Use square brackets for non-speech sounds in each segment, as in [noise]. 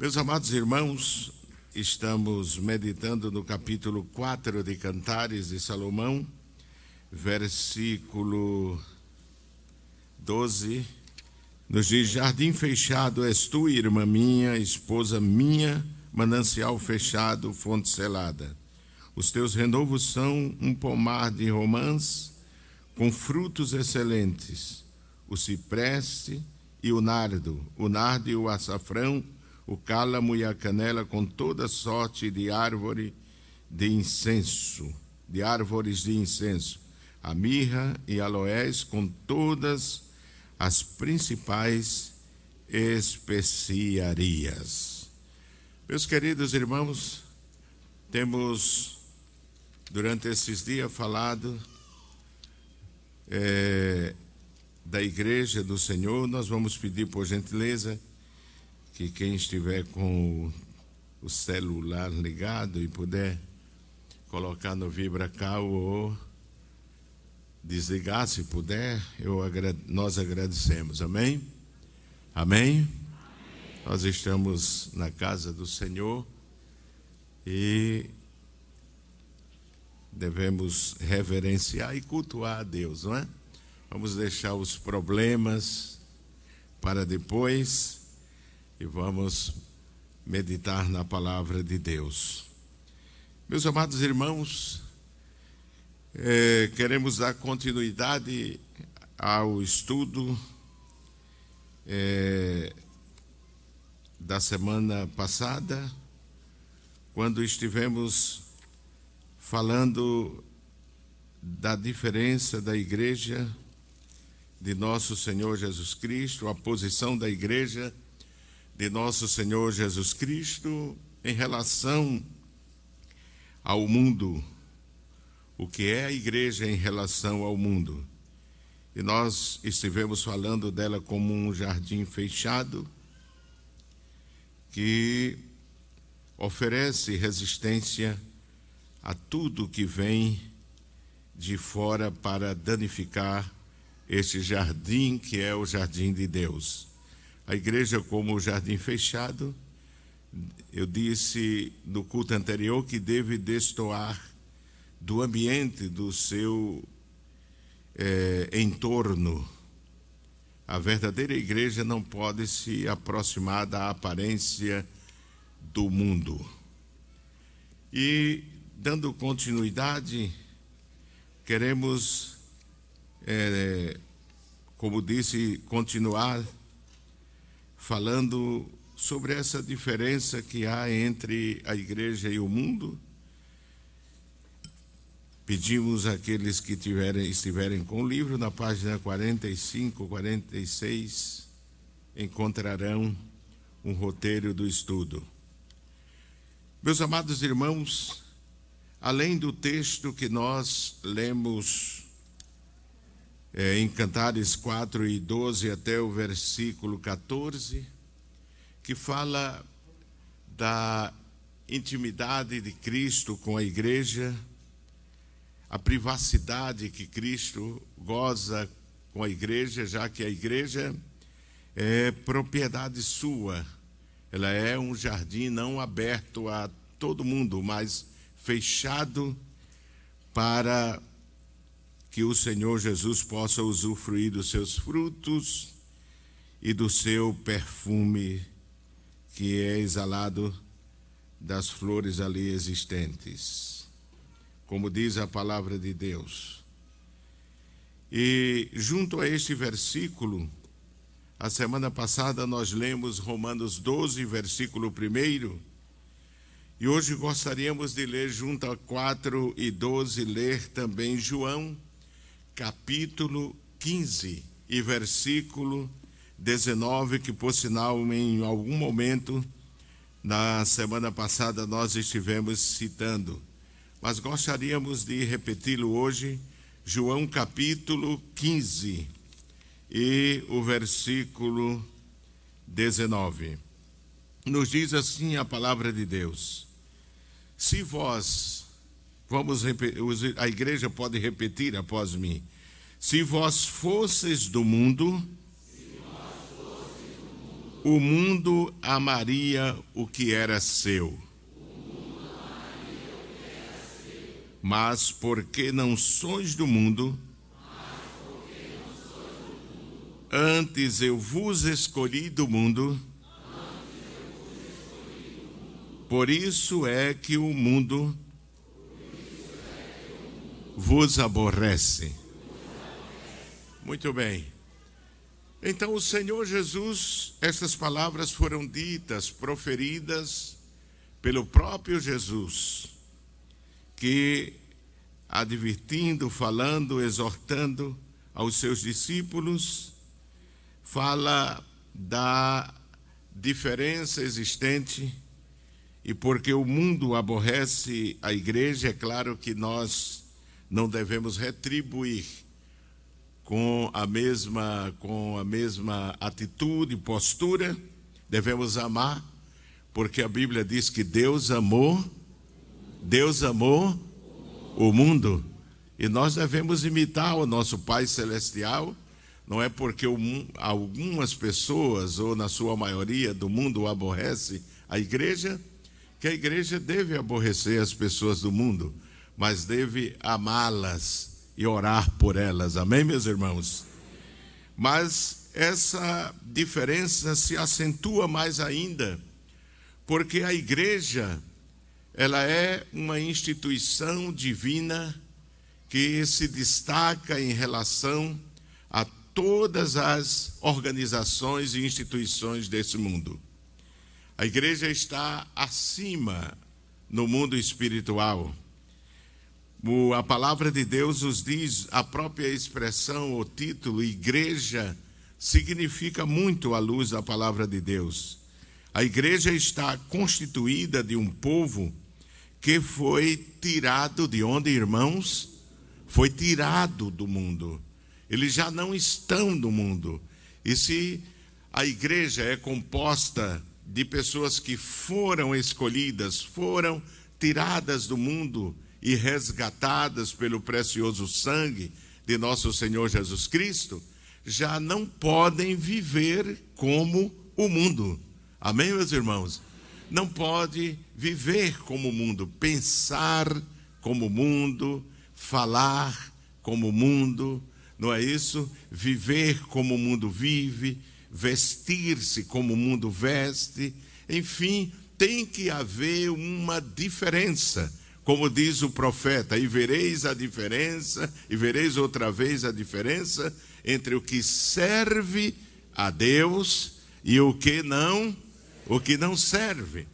Meus amados irmãos, estamos meditando no capítulo 4 de Cantares de Salomão, versículo 12. Nos diz: Jardim fechado és tu, irmã minha, esposa minha, manancial fechado, fonte selada. Os teus renovos são um pomar de romãs com frutos excelentes, o cipreste e o nardo, o nardo e o açafrão, o cálamo e a canela com toda sorte de árvore de incenso, de árvores de incenso, a mirra e aloés com todas as principais especiarias. Meus queridos irmãos, temos durante esses dias falado é, da Igreja do Senhor. Nós vamos pedir, por gentileza, que quem estiver com o celular ligado e puder colocar no VibraCal ou desligar, se puder, eu, nós agradecemos. Amém? Amém? Amém? Nós estamos na casa do Senhor e devemos reverenciar e cultuar a Deus, não é? Vamos deixar os problemas para depois e vamos meditar na palavra de Deus. Meus amados irmãos, é, queremos dar continuidade ao estudo é, da semana passada, quando estivemos falando da diferença da igreja de nosso Senhor Jesus Cristo, a posição da igreja de nosso Senhor Jesus Cristo em relação ao mundo, o que é a igreja em relação ao mundo. E nós estivemos falando dela como um jardim fechado que oferece resistência a tudo que vem de fora para danificar este jardim que é o jardim de Deus. A igreja, como o jardim fechado, eu disse no culto anterior que deve destoar do ambiente, do seu é, entorno. A verdadeira igreja não pode se aproximar da aparência do mundo. E, dando continuidade, queremos é, como disse, continuar falando sobre essa diferença que há entre a igreja e o mundo. Pedimos àqueles que tiverem, estiverem com o livro, na página 45, 46, encontrarão um roteiro do estudo. Meus amados irmãos, além do texto que nós lemos é, em Cantares 4 e 12 até o versículo 14, que fala da intimidade de Cristo com a igreja, a privacidade que Cristo goza com a igreja, já que a igreja é propriedade sua. Ela é um jardim não aberto a todo mundo, mas fechado para que o Senhor Jesus possa usufruir dos seus frutos e do seu perfume que é exalado das flores ali existentes. Como diz a palavra de Deus. E junto a este versículo, a semana passada nós lemos Romanos 12, versículo 1. E hoje gostaríamos de ler junto a 4 e 12, ler também João capítulo 15 e versículo 19, que por sinal em algum momento na semana passada nós estivemos citando, mas gostaríamos de repeti-lo hoje, João capítulo 15 e o versículo 19. Nos diz assim a palavra de Deus: Se vós Vamos a igreja pode repetir após mim. Se vós fosseis do mundo, o mundo amaria o que era seu. Mas porque não sois do mundo, antes eu vos escolhi do mundo, por isso é que o mundo vos aborrece. Muito bem. Então, o Senhor Jesus, essas palavras foram ditas, proferidas pelo próprio Jesus, que, advertindo, falando, exortando aos seus discípulos, fala da diferença existente e porque o mundo aborrece a igreja, é claro que nós não devemos retribuir com a mesma com a mesma atitude, postura, devemos amar, porque a Bíblia diz que Deus amou Deus amou o mundo. E nós devemos imitar o nosso Pai celestial. Não é porque algumas pessoas ou na sua maioria do mundo aborrece a igreja que a igreja deve aborrecer as pessoas do mundo, mas deve amá-las e orar por elas. Amém, meus irmãos? Mas essa diferença se acentua mais ainda, porque a igreja ela é uma instituição divina que se destaca em relação a todas as organizações e instituições desse mundo. A igreja está acima no mundo espiritual a palavra de Deus nos diz, a própria expressão, o título, igreja, significa muito à luz da palavra de Deus. A igreja está constituída de um povo que foi tirado de onde, irmãos? Foi tirado do mundo. Eles já não estão no mundo. E se a igreja é composta de pessoas que foram escolhidas, foram tiradas do mundo, e resgatadas pelo precioso sangue de nosso Senhor Jesus Cristo, já não podem viver como o mundo. Amém, meus irmãos? Não pode viver como o mundo, pensar como o mundo, falar como o mundo, não é isso? Viver como o mundo vive, vestir-se como o mundo veste, enfim, tem que haver uma diferença como diz o profeta, e vereis a diferença, e vereis outra vez a diferença entre o que serve a Deus e o que não, o que não serve.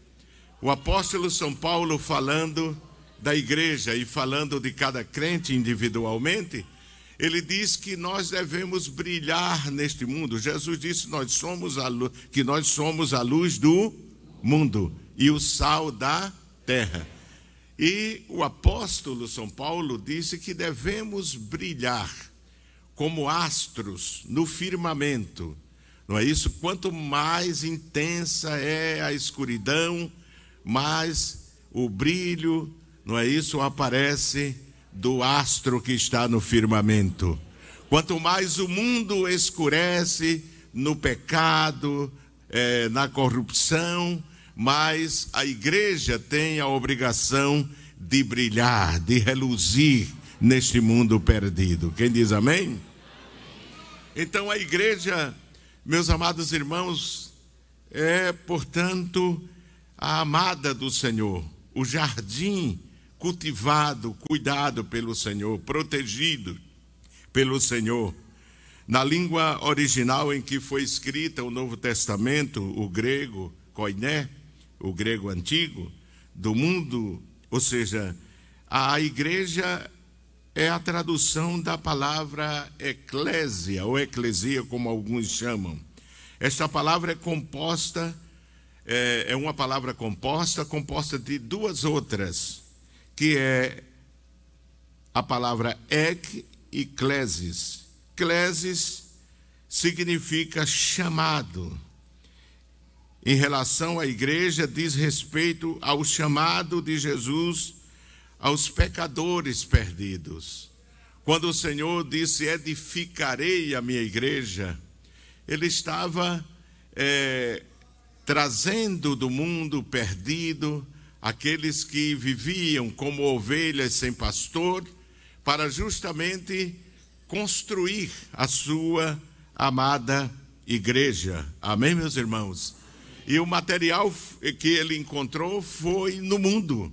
O apóstolo São Paulo falando da igreja e falando de cada crente individualmente, ele diz que nós devemos brilhar neste mundo. Jesus disse nós somos a luz, que nós somos a luz do mundo e o sal da terra. E o apóstolo São Paulo disse que devemos brilhar como astros no firmamento. Não é isso? Quanto mais intensa é a escuridão, mais o brilho, não é isso? Aparece do astro que está no firmamento. Quanto mais o mundo escurece no pecado, é, na corrupção, mas a igreja tem a obrigação de brilhar, de reluzir neste mundo perdido. Quem diz amém? Então a igreja, meus amados irmãos, é, portanto, a amada do Senhor, o jardim cultivado, cuidado pelo Senhor, protegido pelo Senhor. Na língua original em que foi escrita o Novo Testamento, o grego, koiné, o grego antigo, do mundo, ou seja, a igreja é a tradução da palavra eclésia, ou eclesia, como alguns chamam. Esta palavra é composta, é, é uma palavra composta, composta de duas outras, que é a palavra ek e clesis. Clesis significa chamado em relação à igreja diz respeito ao chamado de Jesus aos pecadores perdidos. Quando o Senhor disse: Edificarei a minha igreja, ele estava é, trazendo do mundo perdido aqueles que viviam como ovelhas sem pastor, para justamente construir a sua amada igreja. Amém, meus irmãos? E o material que ele encontrou foi no mundo,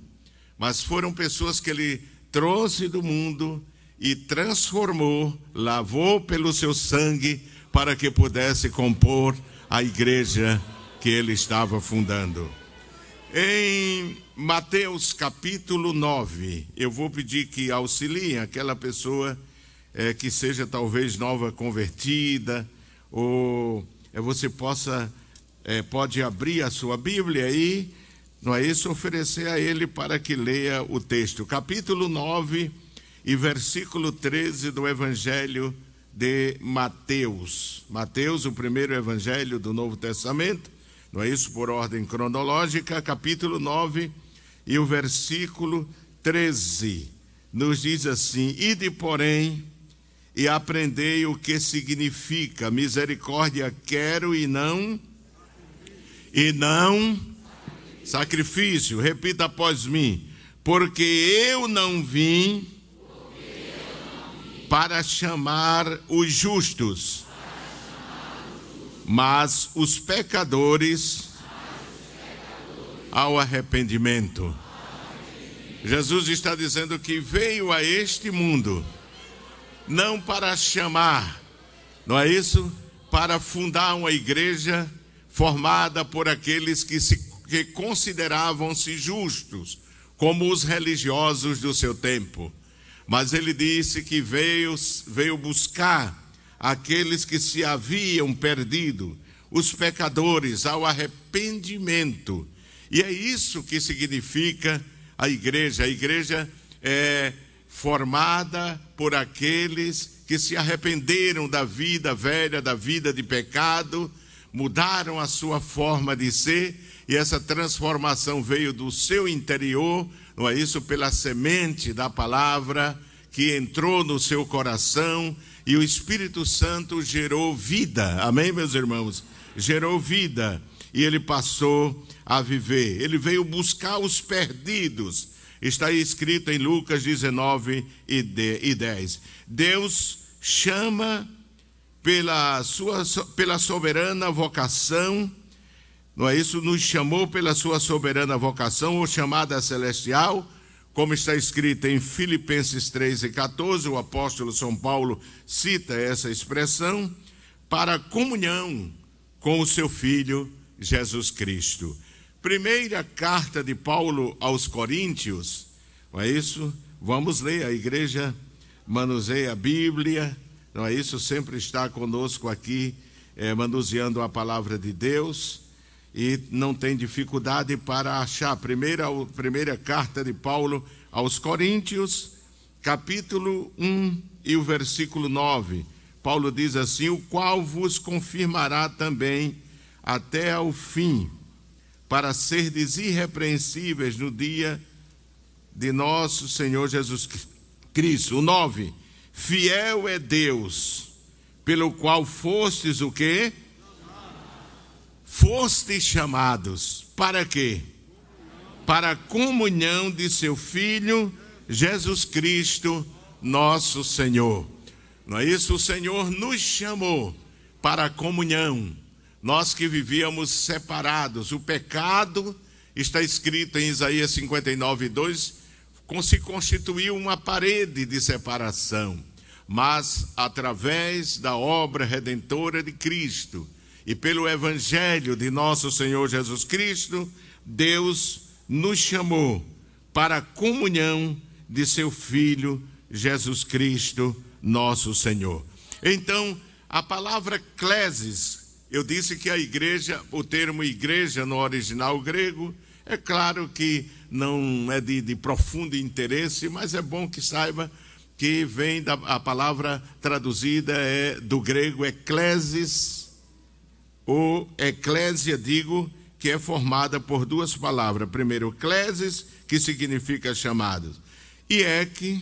mas foram pessoas que ele trouxe do mundo e transformou, lavou pelo seu sangue para que pudesse compor a igreja que ele estava fundando. Em Mateus capítulo 9, eu vou pedir que auxiliem aquela pessoa é, que seja talvez nova convertida, ou é, você possa, é, pode abrir a sua Bíblia aí, não é isso? Oferecer a ele para que leia o texto. Capítulo 9 e versículo 13 do Evangelho de Mateus. Mateus, o primeiro evangelho do Novo Testamento não é isso por ordem cronológica, capítulo 9 e o versículo 13, nos diz assim: Ide, porém, e aprendei o que significa misericórdia quero e não e não sacrifício. Repita após mim. Porque eu não vim para chamar os justos, mas os pecadores ao arrependimento. Jesus está dizendo que veio a este mundo não para chamar, não é isso? Para fundar uma igreja formada por aqueles que se que consideravam-se justos, como os religiosos do seu tempo. Mas ele disse que veio veio buscar aqueles que se haviam perdido, os pecadores, ao arrependimento. E é isso que significa a igreja. A igreja é formada por aqueles que se arrependeram da vida velha, da vida de pecado, mudaram a sua forma de ser, e essa transformação veio do seu interior, não é isso? Pela semente da palavra que entrou no seu coração e o Espírito Santo gerou vida. Amém, meus irmãos? Gerou vida e ele passou a viver. Ele veio buscar os perdidos. Está escrito em Lucas 19 e 10. Deus chama pela sua pela soberana vocação, não é isso? Nos chamou pela sua soberana vocação ou chamada celestial como está escrito em Filipenses 3 e 14, o apóstolo São Paulo cita essa expressão para comunhão com o seu filho Jesus Cristo. Primeira carta de Paulo aos Coríntios, não é isso? Vamos ler, a igreja manuseia a Bíblia, não é isso? Sempre está conosco aqui, é, manuseando a palavra de Deus e não tem dificuldade para achar. A primeira, a primeira carta de Paulo aos Coríntios, capítulo 1 e o versículo 9. Paulo diz assim: O qual vos confirmará também até ao fim, para serdes irrepreensíveis no dia de nosso Senhor Jesus Cristo. O 9. Fiel é Deus, pelo qual fostes o quê? fostes chamados para quê? Para a comunhão de seu Filho Jesus Cristo, nosso Senhor. Não é isso? O Senhor nos chamou para a comunhão. Nós que vivíamos separados, o pecado está escrito em Isaías 59, 2, se constituiu uma parede de separação, mas através da obra redentora de Cristo, e pelo Evangelho de nosso Senhor Jesus Cristo, Deus nos chamou para a comunhão de seu Filho Jesus Cristo, nosso Senhor. Então, a palavra clesis, eu disse que a igreja, o termo igreja no original grego, é claro que não é de, de profundo interesse, mas é bom que saiba que vem da a palavra traduzida é do grego eclesis, ou eclésia, digo, que é formada por duas palavras. Primeiro, eclésis, que significa chamados, e ec,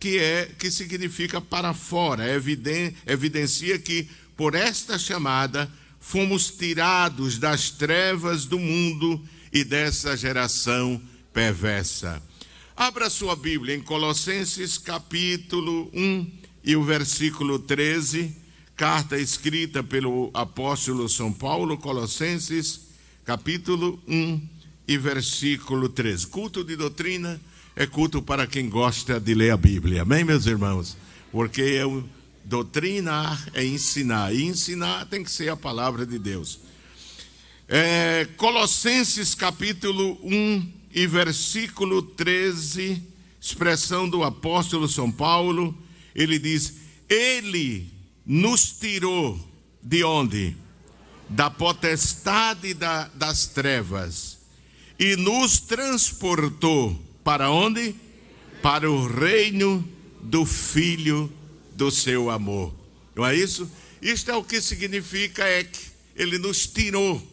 que é que significa para fora. Eviden, evidencia que por esta chamada fomos tirados das trevas do mundo e dessa geração perversa. Abra sua Bíblia em Colossenses capítulo 1 e o versículo 13, carta escrita pelo apóstolo São Paulo, Colossenses capítulo 1 e versículo 13. Culto de doutrina é culto para quem gosta de ler a Bíblia. Amém, meus irmãos? Porque eu, doutrinar é ensinar, e ensinar tem que ser a palavra de Deus. É, Colossenses capítulo 1 e versículo 13, expressão do apóstolo São Paulo, ele diz: Ele nos tirou de onde? Da potestade da, das trevas e nos transportou para onde? Para o reino do Filho do seu amor. Não é isso? Isto é o que significa é que ele nos tirou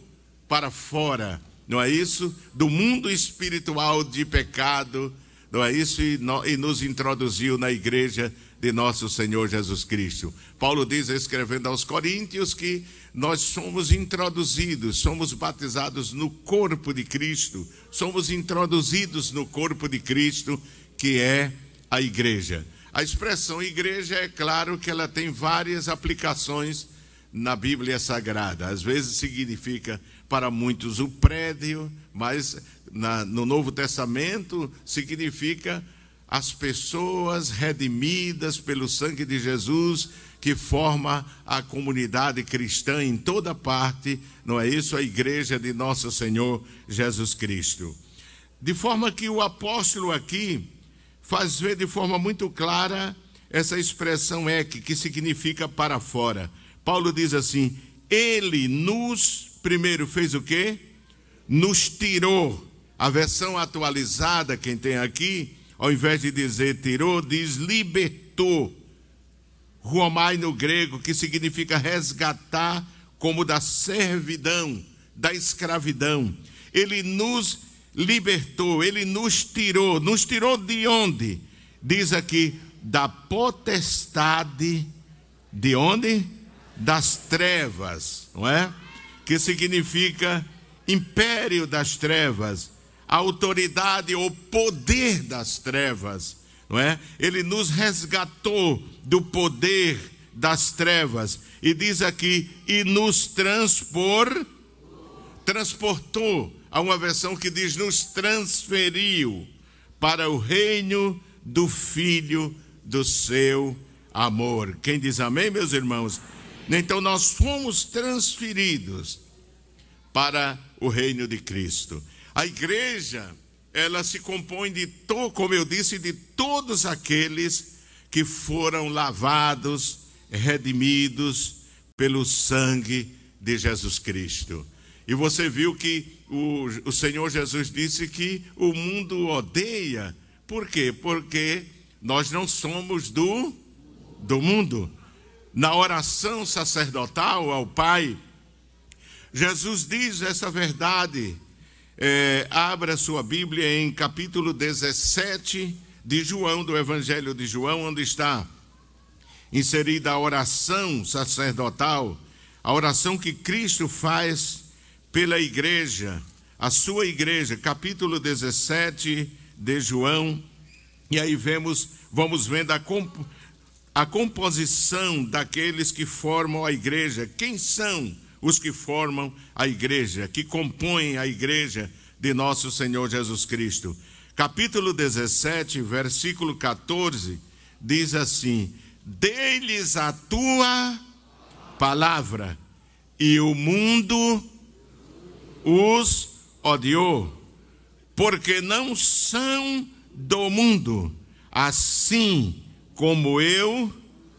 para fora, não é isso? Do mundo espiritual de pecado, não é isso? E, no, e nos introduziu na igreja de nosso Senhor Jesus Cristo. Paulo diz, escrevendo aos Coríntios, que nós somos introduzidos, somos batizados no corpo de Cristo, somos introduzidos no corpo de Cristo, que é a igreja. A expressão igreja é claro que ela tem várias aplicações na Bíblia Sagrada. Às vezes significa para muitos o prédio, mas na, no Novo Testamento significa as pessoas redimidas pelo sangue de Jesus que forma a comunidade cristã em toda parte, não é isso? A igreja de nosso Senhor Jesus Cristo. De forma que o apóstolo aqui faz ver de forma muito clara essa expressão é que, que significa para fora. Paulo diz assim: Ele nos, primeiro fez o quê? Nos tirou. A versão atualizada, quem tem aqui, ao invés de dizer tirou, diz libertou. Ruomai no grego, que significa resgatar, como da servidão, da escravidão. Ele nos libertou, ele nos tirou. Nos tirou de onde? Diz aqui, da potestade de onde? Das trevas, não é? Que significa império das trevas, autoridade ou poder das trevas, não é? Ele nos resgatou do poder das trevas e diz aqui e nos transpor transportou Há uma versão que diz: nos transferiu para o reino do Filho do seu amor. Quem diz amém, meus irmãos? Então nós fomos transferidos para o reino de Cristo. A igreja, ela se compõe de, como eu disse, de todos aqueles que foram lavados, redimidos pelo sangue de Jesus Cristo. E você viu que o, o Senhor Jesus disse que o mundo odeia. Por quê? Porque nós não somos do, do mundo. Na oração sacerdotal ao Pai, Jesus diz essa verdade. É, abra sua Bíblia em capítulo 17 de João, do Evangelho de João, onde está inserida a oração sacerdotal, a oração que Cristo faz pela igreja, a sua igreja, capítulo 17 de João, e aí vemos, vamos vendo a, comp a composição daqueles que formam a igreja. Quem são os que formam a igreja, que compõem a igreja de nosso Senhor Jesus Cristo? Capítulo 17, versículo 14, diz assim: Deles a tua palavra, e o mundo os odiou, porque não são do mundo, assim como eu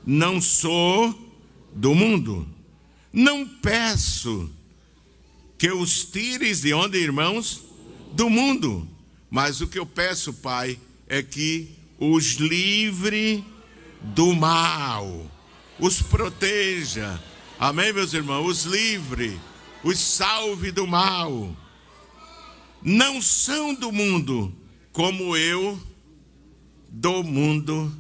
não sou do mundo. Não peço que os tires de onde, irmãos? Do mundo. Mas o que eu peço, Pai, é que os livre do mal, os proteja. Amém, meus irmãos? Os livre os salve do mal. Não são do mundo, como eu do mundo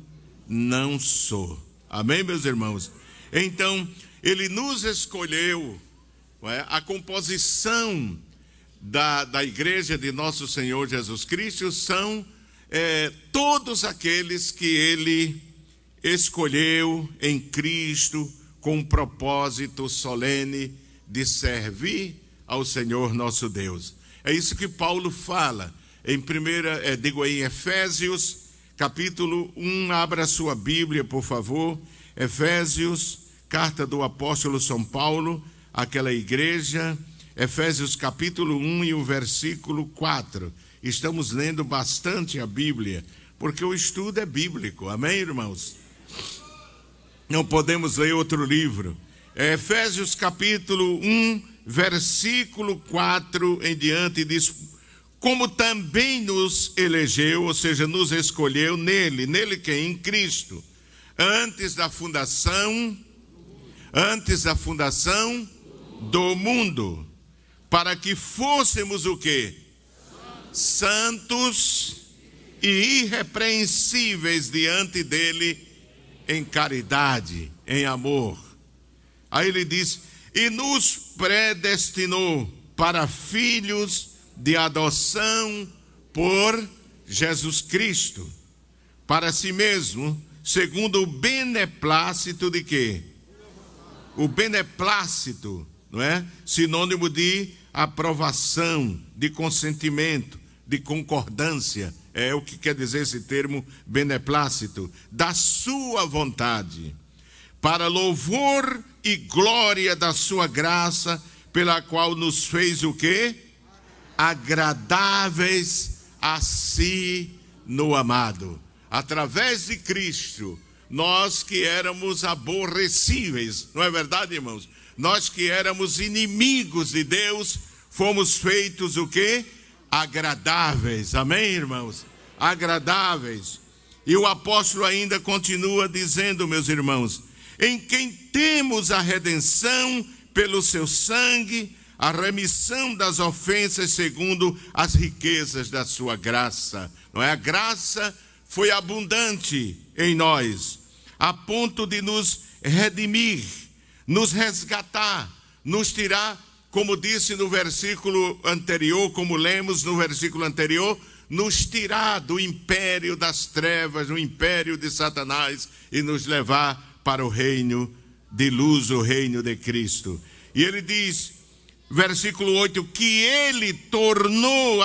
não sou. Amém, meus irmãos? Então, ele nos escolheu é? a composição da, da igreja de nosso Senhor Jesus Cristo são é, todos aqueles que ele escolheu em Cristo com um propósito solene de servir ao Senhor nosso Deus. É isso que Paulo fala em primeira, é, digo aí, em Efésios, capítulo 1, abra sua Bíblia, por favor. Efésios, carta do apóstolo São Paulo, àquela igreja, Efésios capítulo 1 e o versículo 4. Estamos lendo bastante a Bíblia, porque o estudo é bíblico, amém, irmãos? Não podemos ler outro livro. É Efésios capítulo 1, versículo 4 em diante, diz: Como também nos elegeu, ou seja, nos escolheu nele, nele quem? Em Cristo, antes da fundação, antes da fundação do mundo, para que fôssemos o quê? Santos e irrepreensíveis diante dele em caridade, em amor. Aí ele diz: e nos predestinou para filhos de adoção por Jesus Cristo, para si mesmo, segundo o beneplácito de quê? O beneplácito, não é? Sinônimo de aprovação, de consentimento, de concordância, é o que quer dizer esse termo beneplácito, da sua vontade, para louvor e glória da sua graça, pela qual nos fez o quê? Agradáveis a si no amado. Através de Cristo, nós que éramos aborrecíveis, não é verdade, irmãos? Nós que éramos inimigos de Deus, fomos feitos o quê? Agradáveis. Amém, irmãos? Agradáveis. E o apóstolo ainda continua dizendo, meus irmãos, em quem temos a redenção pelo seu sangue, a remissão das ofensas segundo as riquezas da sua graça. Não é? A graça foi abundante em nós, a ponto de nos redimir nos resgatar, nos tirar, como disse no versículo anterior, como lemos no versículo anterior, nos tirar do império das trevas, do império de Satanás e nos levar para o reino de luz, o reino de Cristo. E ele diz, versículo 8, que ele tornou,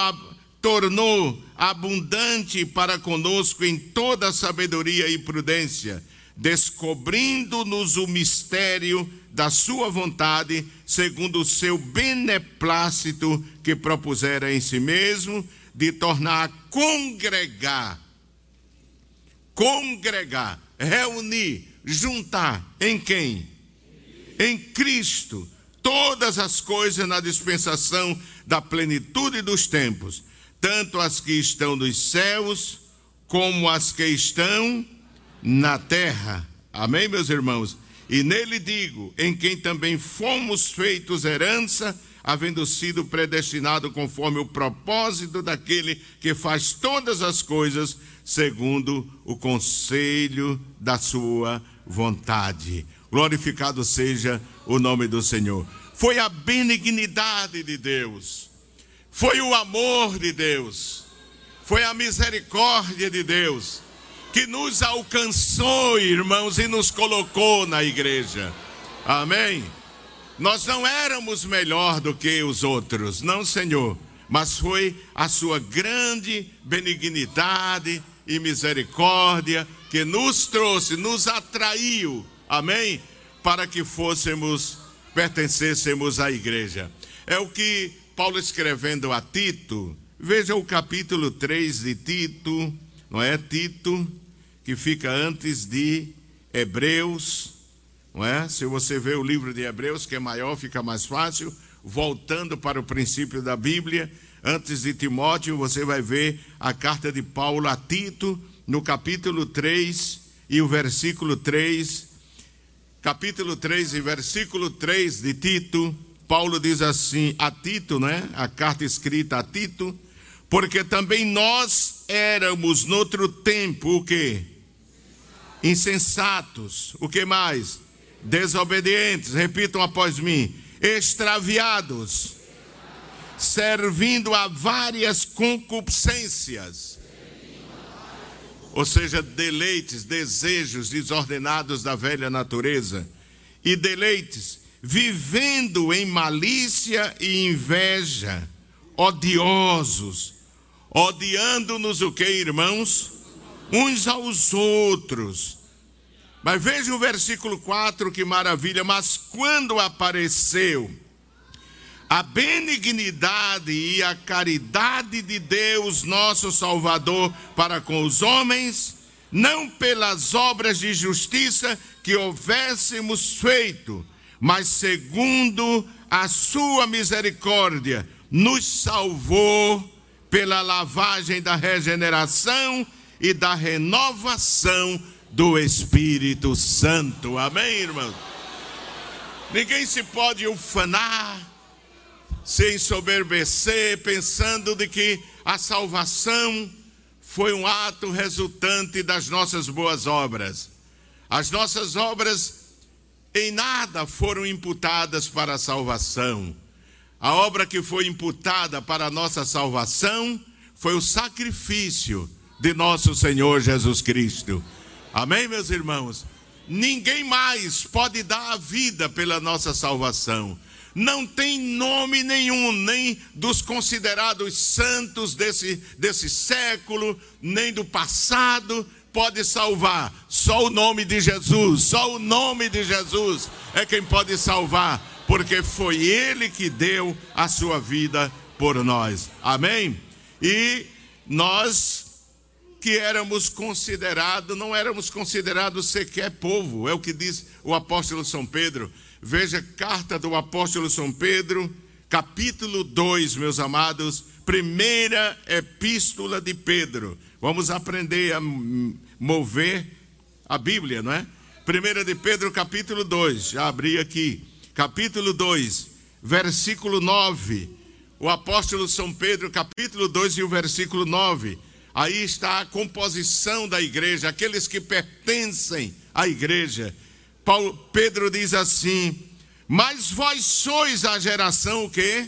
tornou abundante para conosco em toda sabedoria e prudência descobrindo-nos o mistério da sua vontade, segundo o seu beneplácito que propusera em si mesmo, de tornar congregar, congregar, reunir, juntar em quem? Em Cristo, todas as coisas na dispensação da plenitude dos tempos, tanto as que estão nos céus, como as que estão na terra. Amém, meus irmãos? E nele digo, em quem também fomos feitos herança, havendo sido predestinado conforme o propósito daquele que faz todas as coisas segundo o conselho da sua vontade. Glorificado seja o nome do Senhor. Foi a benignidade de Deus, foi o amor de Deus, foi a misericórdia de Deus que nos alcançou, irmãos, e nos colocou na igreja. Amém? Nós não éramos melhor do que os outros, não, Senhor, mas foi a sua grande benignidade e misericórdia que nos trouxe, nos atraiu, amém? Para que fôssemos, pertencêssemos à igreja. É o que Paulo escrevendo a Tito, veja o capítulo 3 de Tito, não é? Tito, que fica antes de Hebreus, não é? Se você vê o livro de Hebreus, que é maior, fica mais fácil. Voltando para o princípio da Bíblia, antes de Timóteo, você vai ver a carta de Paulo a Tito, no capítulo 3 e o versículo 3. Capítulo 3 e versículo 3 de Tito, Paulo diz assim a Tito, né? A carta escrita a Tito, porque também nós éramos no outro tempo o quê? insensatos, o que mais? Desobedientes, repitam após mim, extraviados, servindo a várias concupiscências, ou seja, deleites, desejos desordenados da velha natureza, e deleites, vivendo em malícia e inveja, odiosos, odiando-nos o que, irmãos? Uns aos outros. Mas veja o versículo 4, que maravilha. Mas quando apareceu a benignidade e a caridade de Deus, nosso Salvador, para com os homens, não pelas obras de justiça que houvéssemos feito, mas segundo a sua misericórdia, nos salvou pela lavagem da regeneração e da renovação do Espírito Santo. Amém, irmão? Ninguém se pode ufanar, se ensoberbecer, pensando de que a salvação foi um ato resultante das nossas boas obras. As nossas obras em nada foram imputadas para a salvação. A obra que foi imputada para a nossa salvação foi o sacrifício de nosso Senhor Jesus Cristo. Amém, meus irmãos? Ninguém mais pode dar a vida pela nossa salvação. Não tem nome nenhum, nem dos considerados santos desse, desse século, nem do passado, pode salvar. Só o nome de Jesus, só o nome de Jesus é quem pode salvar porque foi Ele que deu a sua vida por nós. Amém? E nós que éramos considerados, não éramos considerados sequer povo, é o que diz o apóstolo São Pedro. Veja, carta do apóstolo São Pedro, capítulo 2, meus amados, primeira epístola de Pedro. Vamos aprender a mover a Bíblia, não é? Primeira de Pedro, capítulo 2, já abri aqui capítulo 2, versículo 9. O apóstolo São Pedro, capítulo 2 e o versículo 9. Aí está a composição da igreja, aqueles que pertencem à igreja. Paulo, Pedro diz assim: Mas vós sois a geração o quê?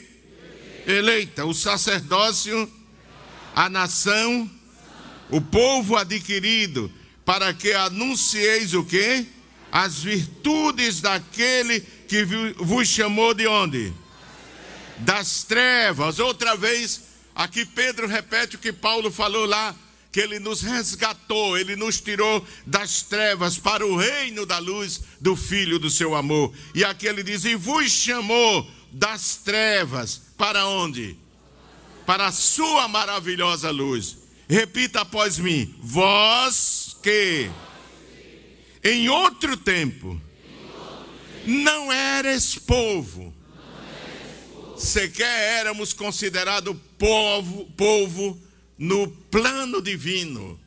Eleita, o sacerdócio, a nação, o povo adquirido, para que anuncieis o quê? As virtudes daquele que vos chamou de onde? Das trevas. Outra vez, aqui Pedro repete o que Paulo falou lá, que ele nos resgatou, ele nos tirou das trevas para o reino da luz do Filho do seu amor. E aqui ele diz: E vos chamou das trevas para onde? Para a sua maravilhosa luz. Repita após mim: Vós que em outro tempo não eres povo. Sequer éramos considerados povo, povo no plano divino.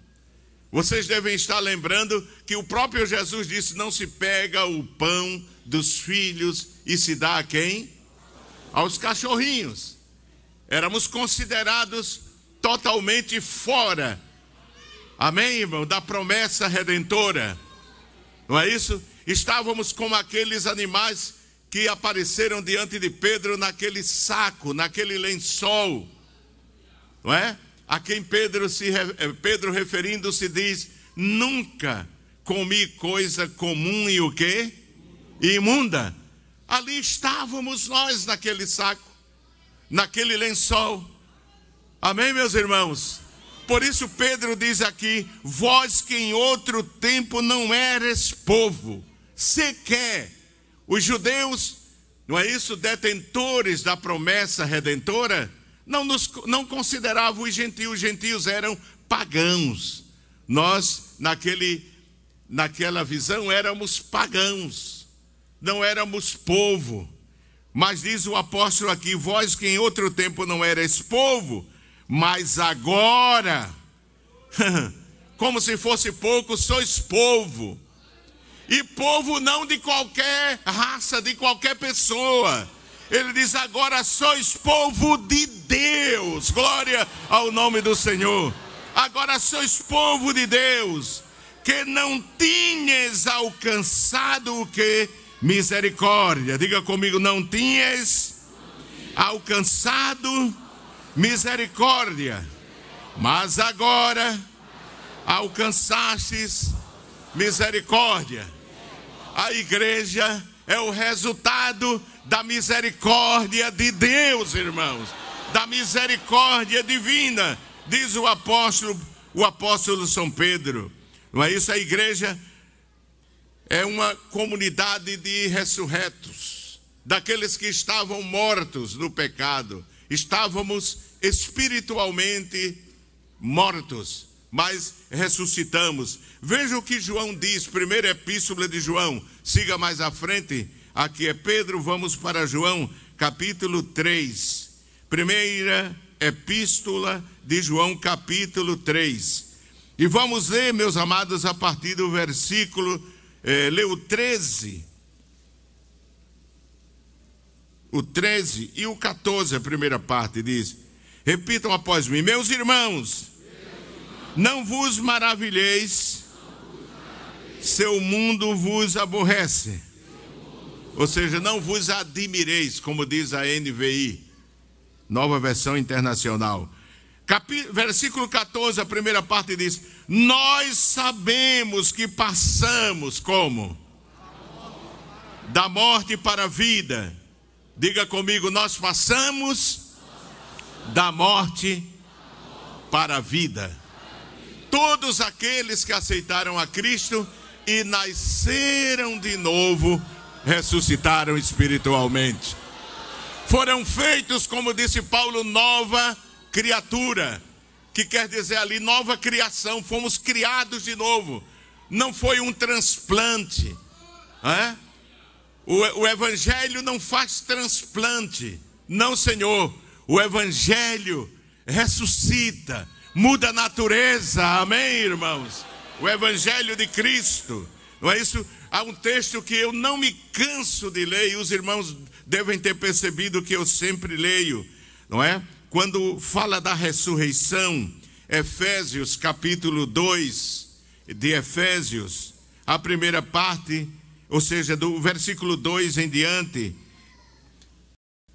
Vocês devem estar lembrando que o próprio Jesus disse: Não se pega o pão dos filhos e se dá a quem? Aos cachorrinhos. Éramos considerados totalmente fora, amém, irmão, da promessa redentora. Não é isso? Estávamos como aqueles animais que apareceram diante de Pedro naquele saco, naquele lençol, não é? A quem Pedro, se, eh, Pedro referindo-se diz: Nunca comi coisa comum e o quê? Imunda. Ali estávamos nós naquele saco, naquele lençol. Amém, meus irmãos? Por isso Pedro diz aqui: Vós que em outro tempo não eres povo sequer os judeus, não é isso, detentores da promessa redentora, não, nos, não consideravam os gentios, os gentios eram pagãos. Nós, naquele, naquela visão, éramos pagãos, não éramos povo. Mas diz o apóstolo aqui: vós que em outro tempo não erais povo, mas agora, [laughs] como se fosse pouco, sois povo e povo não de qualquer raça, de qualquer pessoa. Ele diz: agora sois povo de Deus. Glória ao nome do Senhor. Agora sois povo de Deus, que não tinhas alcançado o que? misericórdia. Diga comigo, não tinhas alcançado misericórdia, mas agora alcançastes misericórdia. A igreja é o resultado da misericórdia de Deus, irmãos, da misericórdia divina, diz o apóstolo, o apóstolo São Pedro. Não é isso? A igreja é uma comunidade de ressurretos, daqueles que estavam mortos no pecado. Estávamos espiritualmente mortos, mas ressuscitamos. Veja o que João diz, primeira epístola de João, siga mais à frente. Aqui é Pedro, vamos para João, capítulo 3. Primeira epístola de João, capítulo 3. E vamos ler, meus amados, a partir do versículo, eh, o 13. O 13 e o 14, a primeira parte, diz: Repitam após mim, meus irmãos, não vos maravilheis, seu mundo vos aborrece. Ou seja, não vos admireis, como diz a NVI, nova versão internacional. Capi, versículo 14, a primeira parte diz: Nós sabemos que passamos como? Da morte para a vida. Diga comigo, nós passamos da morte para a vida. Todos aqueles que aceitaram a Cristo e nasceram de novo, ressuscitaram espiritualmente. Foram feitos, como disse Paulo, nova criatura, que quer dizer ali nova criação, fomos criados de novo. Não foi um transplante. É? O, o Evangelho não faz transplante. Não, Senhor. O Evangelho ressuscita muda a natureza, amém, irmãos? O Evangelho de Cristo, não é isso? Há um texto que eu não me canso de ler, e os irmãos devem ter percebido que eu sempre leio, não é? Quando fala da ressurreição, Efésios capítulo 2 de Efésios, a primeira parte, ou seja, do versículo 2 em diante,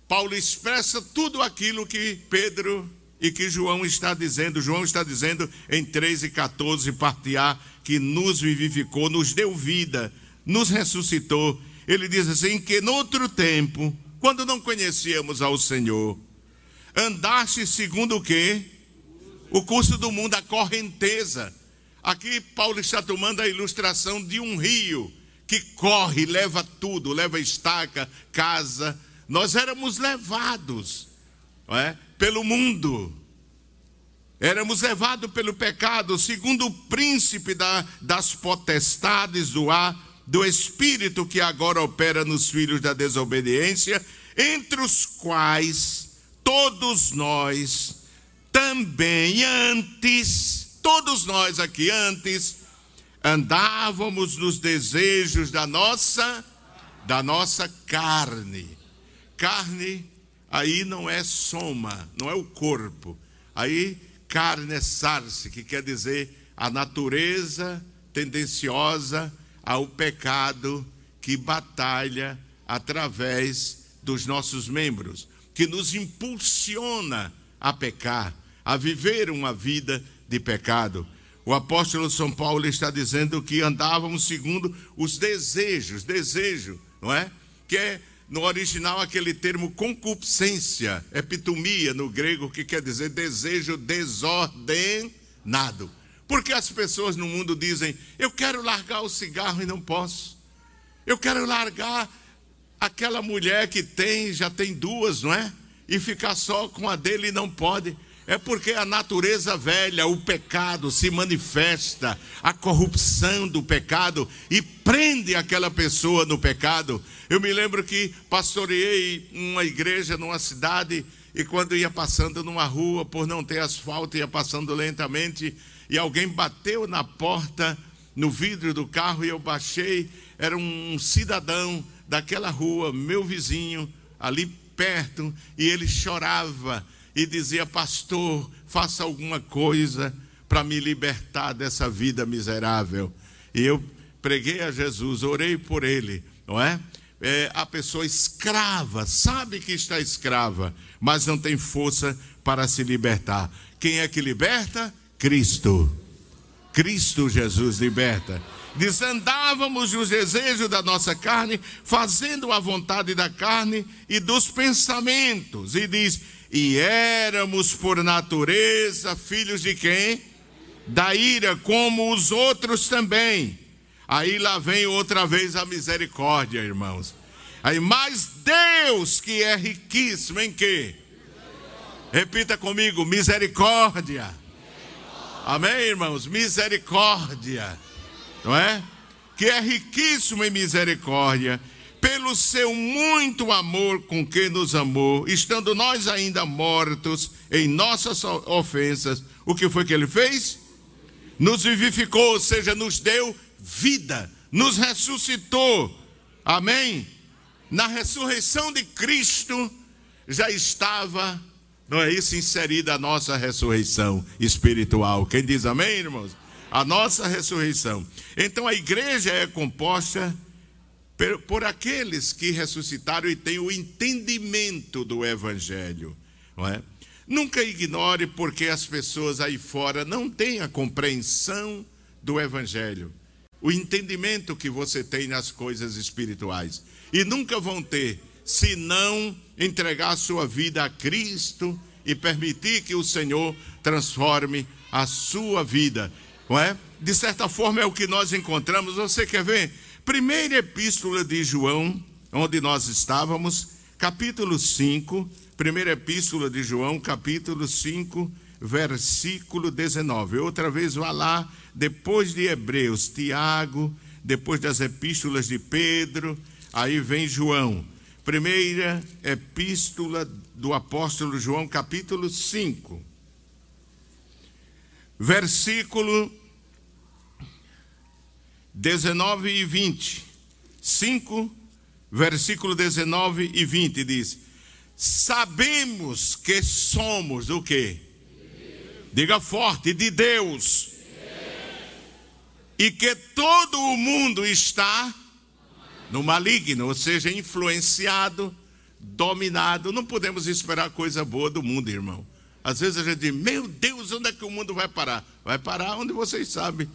Paulo expressa tudo aquilo que Pedro e que João está dizendo, João está dizendo em 3 e 14, parte A, que nos vivificou, nos deu vida, nos ressuscitou. Ele diz assim: que no outro tempo, quando não conhecíamos ao Senhor, andaste segundo o que? O curso do mundo, a correnteza. Aqui Paulo está tomando a ilustração de um rio que corre, leva tudo, leva estaca, casa. Nós éramos levados, é? pelo mundo. Éramos levados pelo pecado, segundo o príncipe da, das potestades do ar, do espírito que agora opera nos filhos da desobediência, entre os quais todos nós também antes, todos nós aqui antes, andávamos nos desejos da nossa da nossa carne. Carne aí não é soma, não é o corpo. Aí carne é sarse, que quer dizer a natureza tendenciosa ao pecado que batalha através dos nossos membros, que nos impulsiona a pecar, a viver uma vida de pecado. O apóstolo São Paulo está dizendo que andávamos segundo os desejos, desejo, não é? Que é no original aquele termo concupiscência, epitomia no grego, que quer dizer desejo desordenado. Porque as pessoas no mundo dizem: Eu quero largar o cigarro e não posso. Eu quero largar aquela mulher que tem, já tem duas, não é? E ficar só com a dele e não pode. É porque a natureza velha, o pecado se manifesta, a corrupção do pecado e prende aquela pessoa no pecado. Eu me lembro que pastoreei uma igreja numa cidade e quando ia passando numa rua, por não ter asfalto, ia passando lentamente e alguém bateu na porta, no vidro do carro e eu baixei. Era um cidadão daquela rua, meu vizinho, ali perto, e ele chorava e dizia: Pastor, faça alguma coisa para me libertar dessa vida miserável. E eu preguei a Jesus, orei por ele, não é? é, a pessoa escrava, sabe que está escrava, mas não tem força para se libertar. Quem é que liberta? Cristo. Cristo Jesus liberta. Desandávamos nos desejos da nossa carne, fazendo a vontade da carne e dos pensamentos. E diz: E éramos por natureza filhos de quem? Da ira, como os outros também. Aí lá vem outra vez a misericórdia, irmãos. Aí, mas Deus que é riquíssimo em quê? Repita comigo: misericórdia. Amém, irmãos? Misericórdia não é? Que é riquíssimo em misericórdia, pelo seu muito amor com que nos amou, estando nós ainda mortos em nossas ofensas, o que foi que ele fez? Nos vivificou, ou seja, nos deu vida, nos ressuscitou. Amém? Na ressurreição de Cristo já estava, não é isso, inserida a nossa ressurreição espiritual. Quem diz amém, irmãos? a nossa ressurreição. Então a igreja é composta por aqueles que ressuscitaram e têm o entendimento do evangelho, não é? Nunca ignore porque as pessoas aí fora não têm a compreensão do evangelho, o entendimento que você tem nas coisas espirituais e nunca vão ter se não entregar sua vida a Cristo e permitir que o Senhor transforme a sua vida não é? De certa forma é o que nós encontramos. Você quer ver? Primeira epístola de João, onde nós estávamos, capítulo 5. Primeira epístola de João, capítulo 5, versículo 19. Outra vez vá lá, depois de Hebreus, Tiago, depois das epístolas de Pedro, aí vem João. Primeira epístola do apóstolo João, capítulo 5 versículo 19 e 20. 5, versículo 19 e 20 diz: Sabemos que somos o quê? Diga forte, de Deus. E que todo o mundo está no maligno, ou seja, influenciado, dominado. Não podemos esperar coisa boa do mundo, irmão. Às vezes a gente diz: Meu Deus, onde é que o mundo vai parar? Vai parar onde vocês sabem.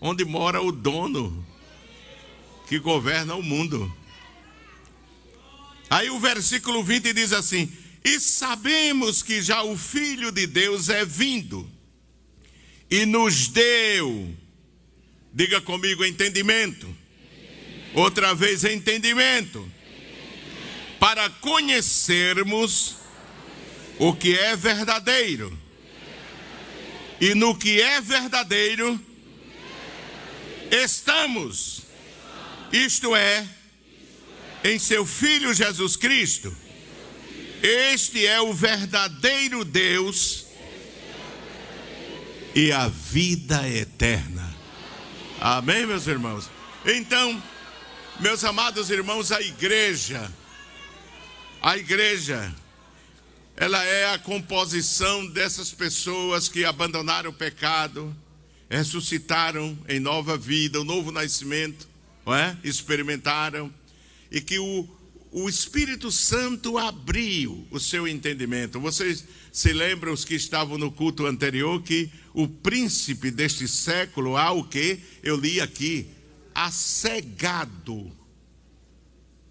Onde mora o dono que governa o mundo. Aí o versículo 20 diz assim: E sabemos que já o Filho de Deus é vindo e nos deu, diga comigo, entendimento. Outra vez, entendimento. Para conhecermos o que é verdadeiro. E no que é verdadeiro, estamos. Isto é, em seu Filho Jesus Cristo. Este é o verdadeiro Deus e a vida eterna. Amém, meus irmãos? Então, meus amados irmãos, a igreja, a igreja ela é a composição dessas pessoas que abandonaram o pecado, ressuscitaram em nova vida, um novo nascimento, é? experimentaram, e que o, o Espírito Santo abriu o seu entendimento. Vocês se lembram, os que estavam no culto anterior, que o príncipe deste século, há o que? Eu li aqui, cegado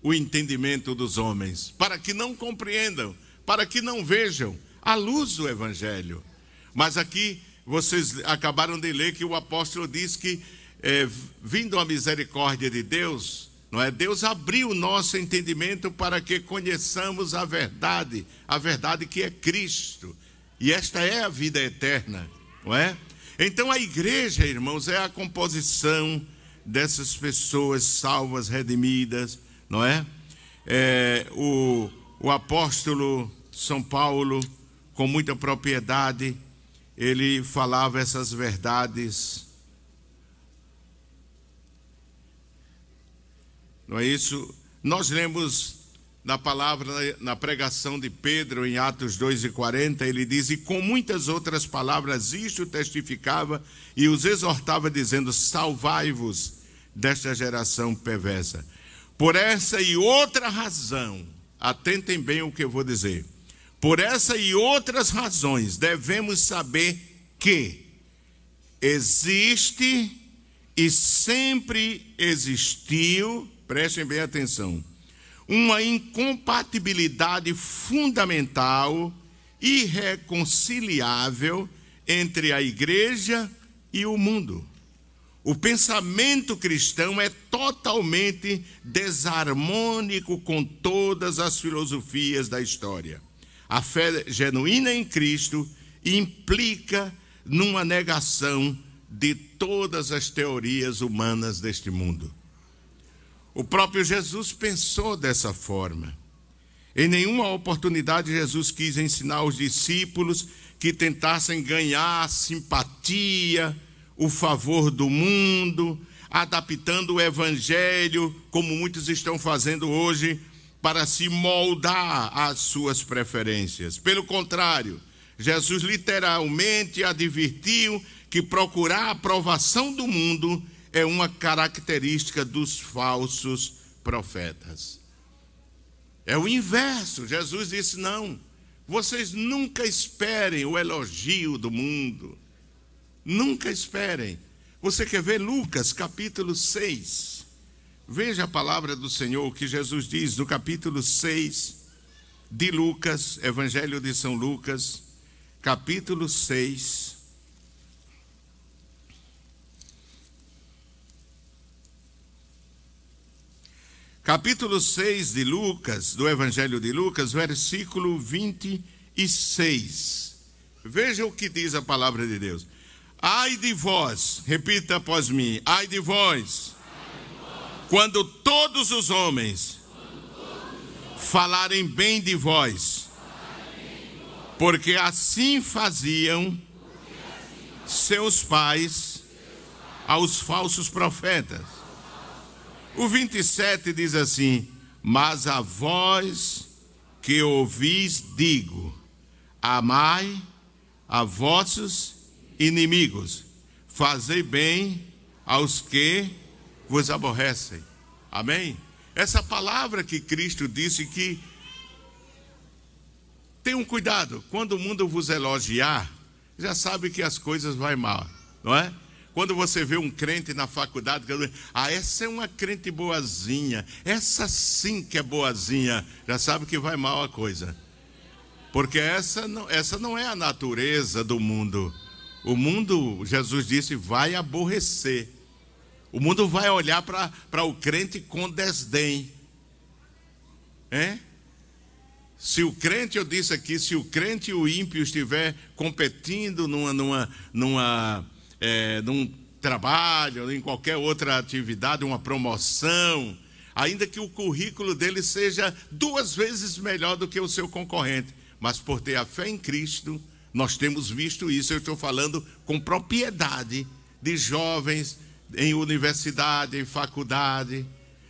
o entendimento dos homens, para que não compreendam para que não vejam a luz do Evangelho. Mas aqui vocês acabaram de ler que o apóstolo diz que, é, vindo a misericórdia de Deus, não é? Deus abriu o nosso entendimento para que conheçamos a verdade, a verdade que é Cristo. E esta é a vida eterna, não é? Então a igreja, irmãos, é a composição dessas pessoas salvas, redimidas, não é? é o, o apóstolo São Paulo, com muita propriedade, ele falava essas verdades. Não é isso? Nós lemos na palavra, na pregação de Pedro, em Atos 2 e 40, ele diz: E com muitas outras palavras, isto testificava e os exortava, dizendo: Salvai-vos desta geração perversa. Por essa e outra razão, atentem bem o que eu vou dizer. Por essa e outras razões, devemos saber que existe e sempre existiu, prestem bem atenção, uma incompatibilidade fundamental, irreconciliável entre a igreja e o mundo. O pensamento cristão é totalmente desarmônico com todas as filosofias da história. A fé genuína em Cristo implica numa negação de todas as teorias humanas deste mundo. O próprio Jesus pensou dessa forma. Em nenhuma oportunidade Jesus quis ensinar os discípulos que tentassem ganhar simpatia, o favor do mundo, adaptando o evangelho, como muitos estão fazendo hoje, para se moldar às suas preferências. Pelo contrário, Jesus literalmente advertiu que procurar a aprovação do mundo é uma característica dos falsos profetas. É o inverso. Jesus disse: não, vocês nunca esperem o elogio do mundo. Nunca esperem. Você quer ver Lucas capítulo 6? Veja a palavra do Senhor, que Jesus diz no capítulo 6 de Lucas, Evangelho de São Lucas, capítulo 6. Capítulo 6 de Lucas, do Evangelho de Lucas, versículo 26. Veja o que diz a palavra de Deus. Ai de vós, repita após mim, ai de vós, quando todos os homens falarem bem de vós, porque assim faziam seus pais aos falsos profetas. O 27 diz assim: Mas a vós que ouvis, digo: amai a vossos inimigos, fazei bem aos que vos aborrecem. Amém? Essa palavra que Cristo disse que tenham cuidado, quando o mundo vos elogiar, já sabe que as coisas vão mal, não é? Quando você vê um crente na faculdade, ah, essa é uma crente boazinha, essa sim que é boazinha, já sabe que vai mal a coisa. Porque essa não, essa não é a natureza do mundo. O mundo, Jesus disse, vai aborrecer. O mundo vai olhar para o crente com desdém. É? Se o crente, eu disse aqui, se o crente e o ímpio estiver competindo numa, numa, numa, é, num trabalho, em qualquer outra atividade, uma promoção, ainda que o currículo dele seja duas vezes melhor do que o seu concorrente, mas por ter a fé em Cristo, nós temos visto isso, eu estou falando com propriedade de jovens em universidade, em faculdade,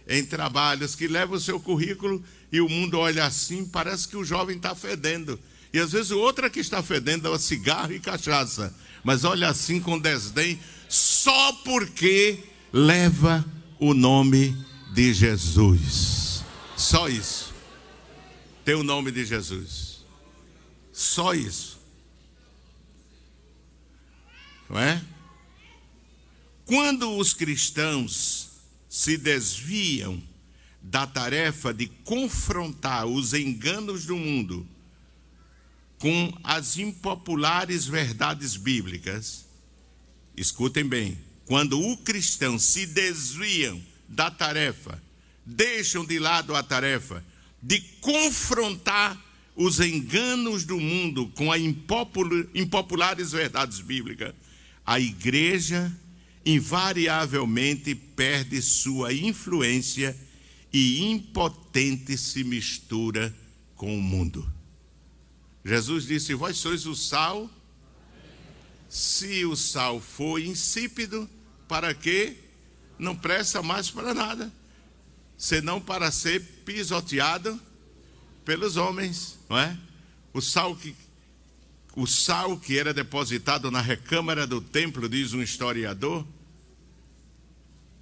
em trabalhos que levam o seu currículo e o mundo olha assim, parece que o jovem está fedendo. E às vezes o outro é que está fedendo é cigarro e cachaça, mas olha assim com desdém, só porque leva o nome de Jesus. Só isso. Tem o nome de Jesus. Só isso. Não é? Quando os cristãos se desviam da tarefa de confrontar os enganos do mundo com as impopulares verdades bíblicas, escutem bem, quando o cristão se desviam da tarefa, deixam de lado a tarefa de confrontar os enganos do mundo com as impopulares verdades bíblicas, a igreja invariavelmente perde sua influência e impotente se mistura com o mundo. Jesus disse: Vós sois o sal. Se o sal for insípido, para quê? Não presta mais para nada, senão para ser pisoteado pelos homens, não é? O sal que o sal que era depositado na recâmara do templo, diz um historiador,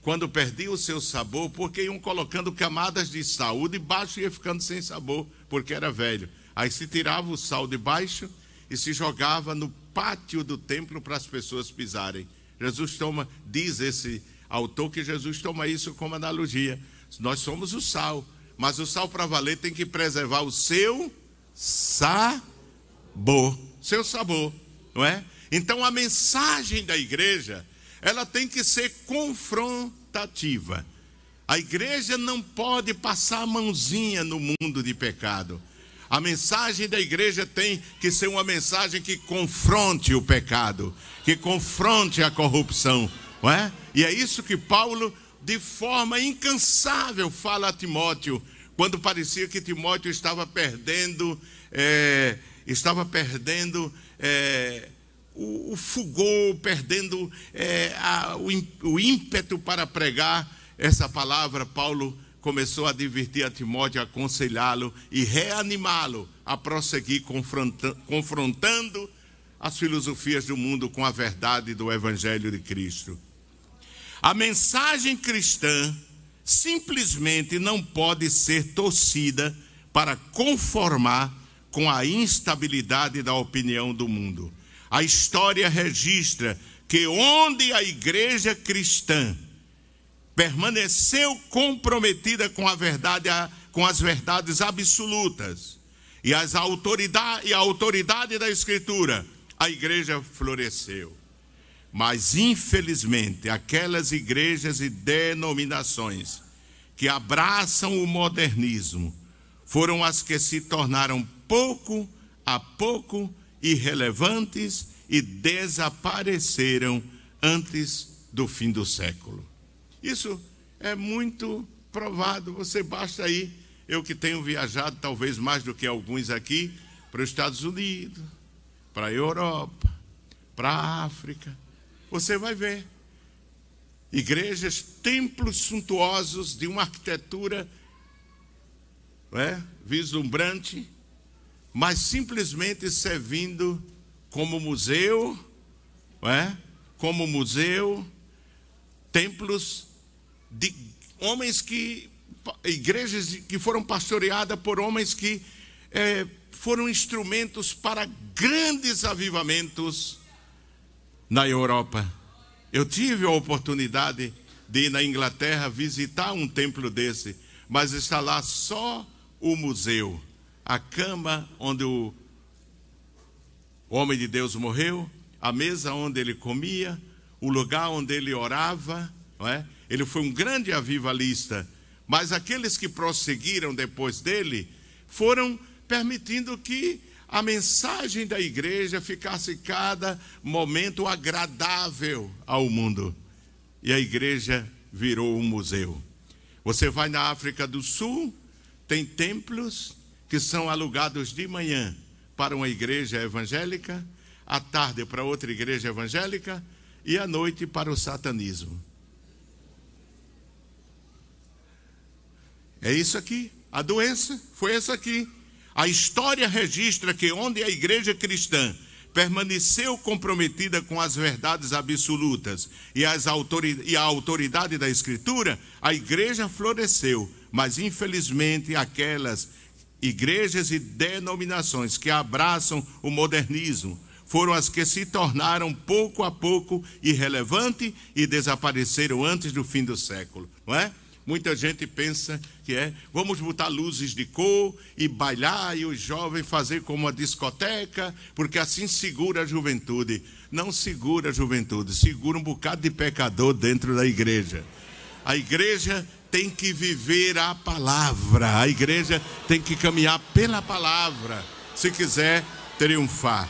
quando perdia o seu sabor, porque iam colocando camadas de sal. O de baixo ia ficando sem sabor, porque era velho. Aí se tirava o sal de baixo e se jogava no pátio do templo para as pessoas pisarem. Jesus toma, diz esse autor que Jesus toma isso como analogia. Nós somos o sal, mas o sal para valer tem que preservar o seu sabor, seu sabor, não é? Então a mensagem da igreja, ela tem que ser confrontativa. A igreja não pode passar a mãozinha no mundo de pecado. A mensagem da igreja tem que ser uma mensagem que confronte o pecado, que confronte a corrupção, não é? E é isso que Paulo, de forma incansável, fala a Timóteo, quando parecia que Timóteo estava perdendo, é, estava perdendo é, o, o, perdendo é, a, o, o ímpeto para pregar essa palavra, Paulo começou a advertir a Timóteo, a aconselhá-lo e reanimá-lo a prosseguir confrontando as filosofias do mundo com a verdade do Evangelho de Cristo. A mensagem cristã simplesmente não pode ser torcida para conformar com a instabilidade da opinião do mundo. A história registra que onde a igreja cristã permaneceu comprometida com a verdade, com as verdades absolutas e as autoridade, e a autoridade da Escritura, a igreja floresceu. Mas, infelizmente, aquelas igrejas e denominações que abraçam o modernismo foram as que se tornaram pouco a pouco irrelevantes e desapareceram antes do fim do século. Isso é muito provado. Você basta ir, eu que tenho viajado, talvez mais do que alguns aqui, para os Estados Unidos, para a Europa, para a África. Você vai ver igrejas, templos suntuosos de uma arquitetura é, vislumbrante, mas simplesmente servindo como museu, é, como museu, templos de homens que, igrejas que foram pastoreadas por homens que é, foram instrumentos para grandes avivamentos na Europa. Eu tive a oportunidade de ir na Inglaterra visitar um templo desse, mas está lá só o museu, a cama onde o homem de Deus morreu, a mesa onde ele comia, o lugar onde ele orava, não é? Ele foi um grande avivalista, mas aqueles que prosseguiram depois dele foram permitindo que a mensagem da igreja ficasse cada momento agradável ao mundo. E a igreja virou um museu. Você vai na África do Sul, tem templos que são alugados de manhã para uma igreja evangélica, à tarde para outra igreja evangélica e à noite para o satanismo. É isso aqui. A doença foi essa aqui. A história registra que onde a igreja cristã permaneceu comprometida com as verdades absolutas e, as e a autoridade da Escritura, a igreja floresceu. Mas, infelizmente, aquelas igrejas e denominações que abraçam o modernismo foram as que se tornaram pouco a pouco irrelevantes e desapareceram antes do fim do século, não é? Muita gente pensa que é, vamos botar luzes de cor e bailar e os jovens fazer como uma discoteca, porque assim segura a juventude. Não segura a juventude, segura um bocado de pecador dentro da igreja. A igreja tem que viver a palavra, a igreja tem que caminhar pela palavra, se quiser triunfar.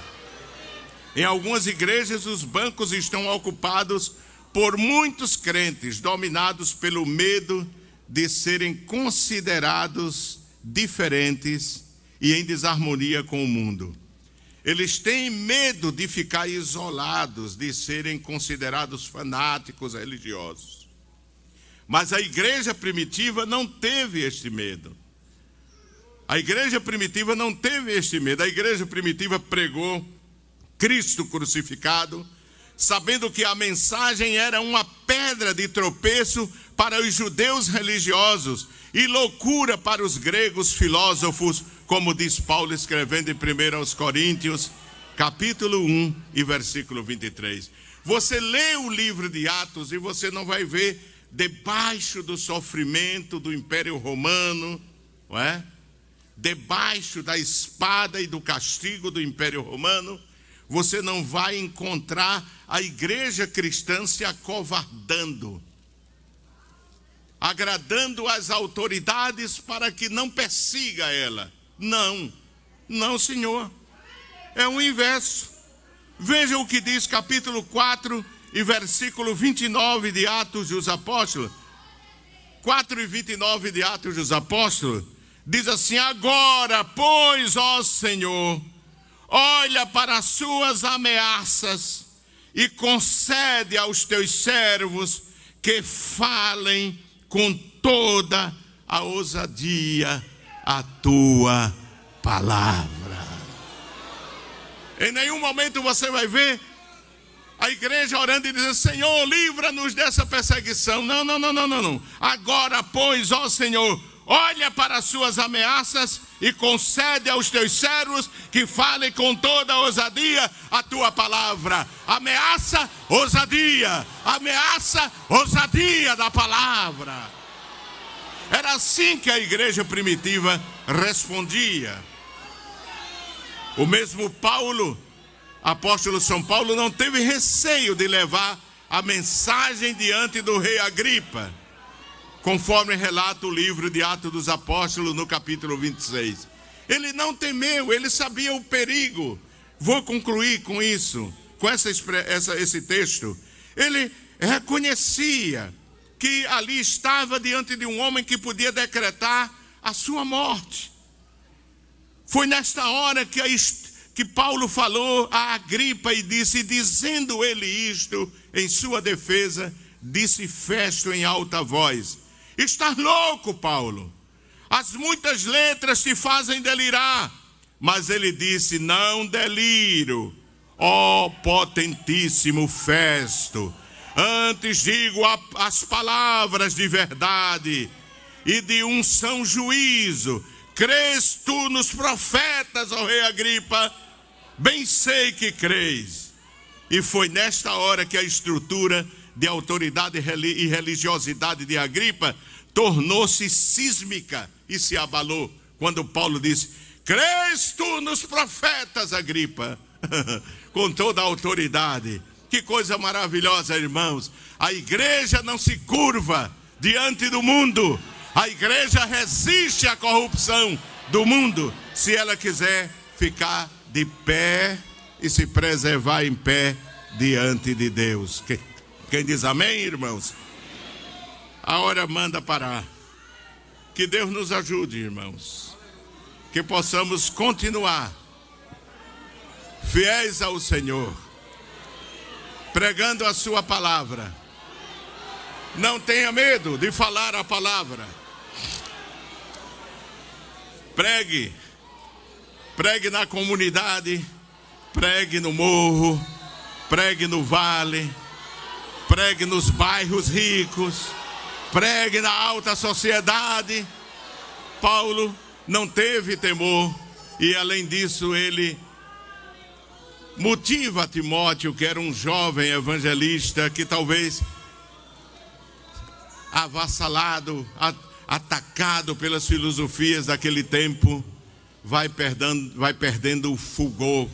Em algumas igrejas, os bancos estão ocupados por muitos crentes dominados pelo medo de serem considerados diferentes e em desarmonia com o mundo. Eles têm medo de ficar isolados, de serem considerados fanáticos religiosos. Mas a igreja primitiva não teve este medo. A igreja primitiva não teve este medo. A igreja primitiva pregou Cristo crucificado sabendo que a mensagem era uma pedra de tropeço para os judeus religiosos e loucura para os gregos filósofos, como diz Paulo escrevendo em 1 aos Coríntios, capítulo 1 e versículo 23. Você lê o livro de Atos e você não vai ver debaixo do sofrimento do Império Romano, não é? Debaixo da espada e do castigo do Império Romano, você não vai encontrar a igreja cristã se acovardando, agradando as autoridades para que não persiga ela. Não, não, Senhor. É o inverso. Veja o que diz capítulo 4 e versículo 29 de Atos dos Apóstolos. 4 e 29 de Atos dos Apóstolos. Diz assim: Agora, pois, ó Senhor, olha para as suas ameaças e concede aos teus servos que falem com toda a ousadia a tua palavra. Em nenhum momento você vai ver a igreja orando e dizendo: Senhor, livra-nos dessa perseguição. Não, não, não, não, não, não. Agora, pois, ó Senhor, olha para as suas ameaças e concede aos teus servos que falem com toda ousadia a tua palavra. Ameaça, ousadia. Ameaça, ousadia da palavra. Era assim que a igreja primitiva respondia. O mesmo Paulo, apóstolo São Paulo, não teve receio de levar a mensagem diante do rei Agripa, conforme relata o livro de Atos dos Apóstolos, no capítulo 26. Ele não temeu, ele sabia o perigo. Vou concluir com isso, com essa, essa, esse texto. Ele reconhecia que ali estava diante de um homem que podia decretar a sua morte. Foi nesta hora que, a, que Paulo falou a Agripa e disse, dizendo ele isto em sua defesa, disse Festo em alta voz: Estás louco, Paulo? As muitas letras te fazem delirar. Mas ele disse: Não deliro, ó potentíssimo Festo Antes digo as palavras de verdade e de um são juízo. Crês tu nos profetas, ó rei Agripa? Bem sei que crês. E foi nesta hora que a estrutura de autoridade e religiosidade de Agripa tornou-se sísmica e se abalou. Quando Paulo disse: Crês tu nos profetas, Agripa? [laughs] Com toda a autoridade que coisa maravilhosa, irmãos. A igreja não se curva diante do mundo. A igreja resiste à corrupção do mundo, se ela quiser ficar de pé e se preservar em pé diante de Deus. Quem diz amém, irmãos? A hora manda parar. Que Deus nos ajude, irmãos. Que possamos continuar fiéis ao Senhor pregando a sua palavra. Não tenha medo de falar a palavra. Pregue, pregue na comunidade, pregue no morro, pregue no vale, pregue nos bairros ricos, pregue na alta sociedade. Paulo não teve temor e, além disso, ele motiva Timóteo, que era um jovem evangelista que talvez avassalado, atacado pelas filosofias daquele tempo, vai perdendo, vai perdendo o fulgor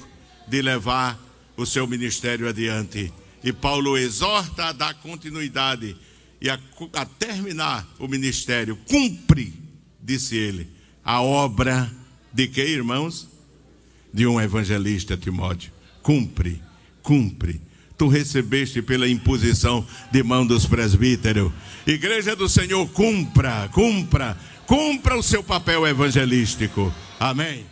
de levar o seu ministério adiante. E Paulo exorta a dar continuidade e a, a terminar o ministério. Cumpre, disse ele, a obra de que, irmãos? De um evangelista, Timóteo cumpre, cumpre. Tu recebeste pela imposição de mão dos presbíteros. Igreja do Senhor, cumpra, cumpra, cumpra o seu papel evangelístico. Amém.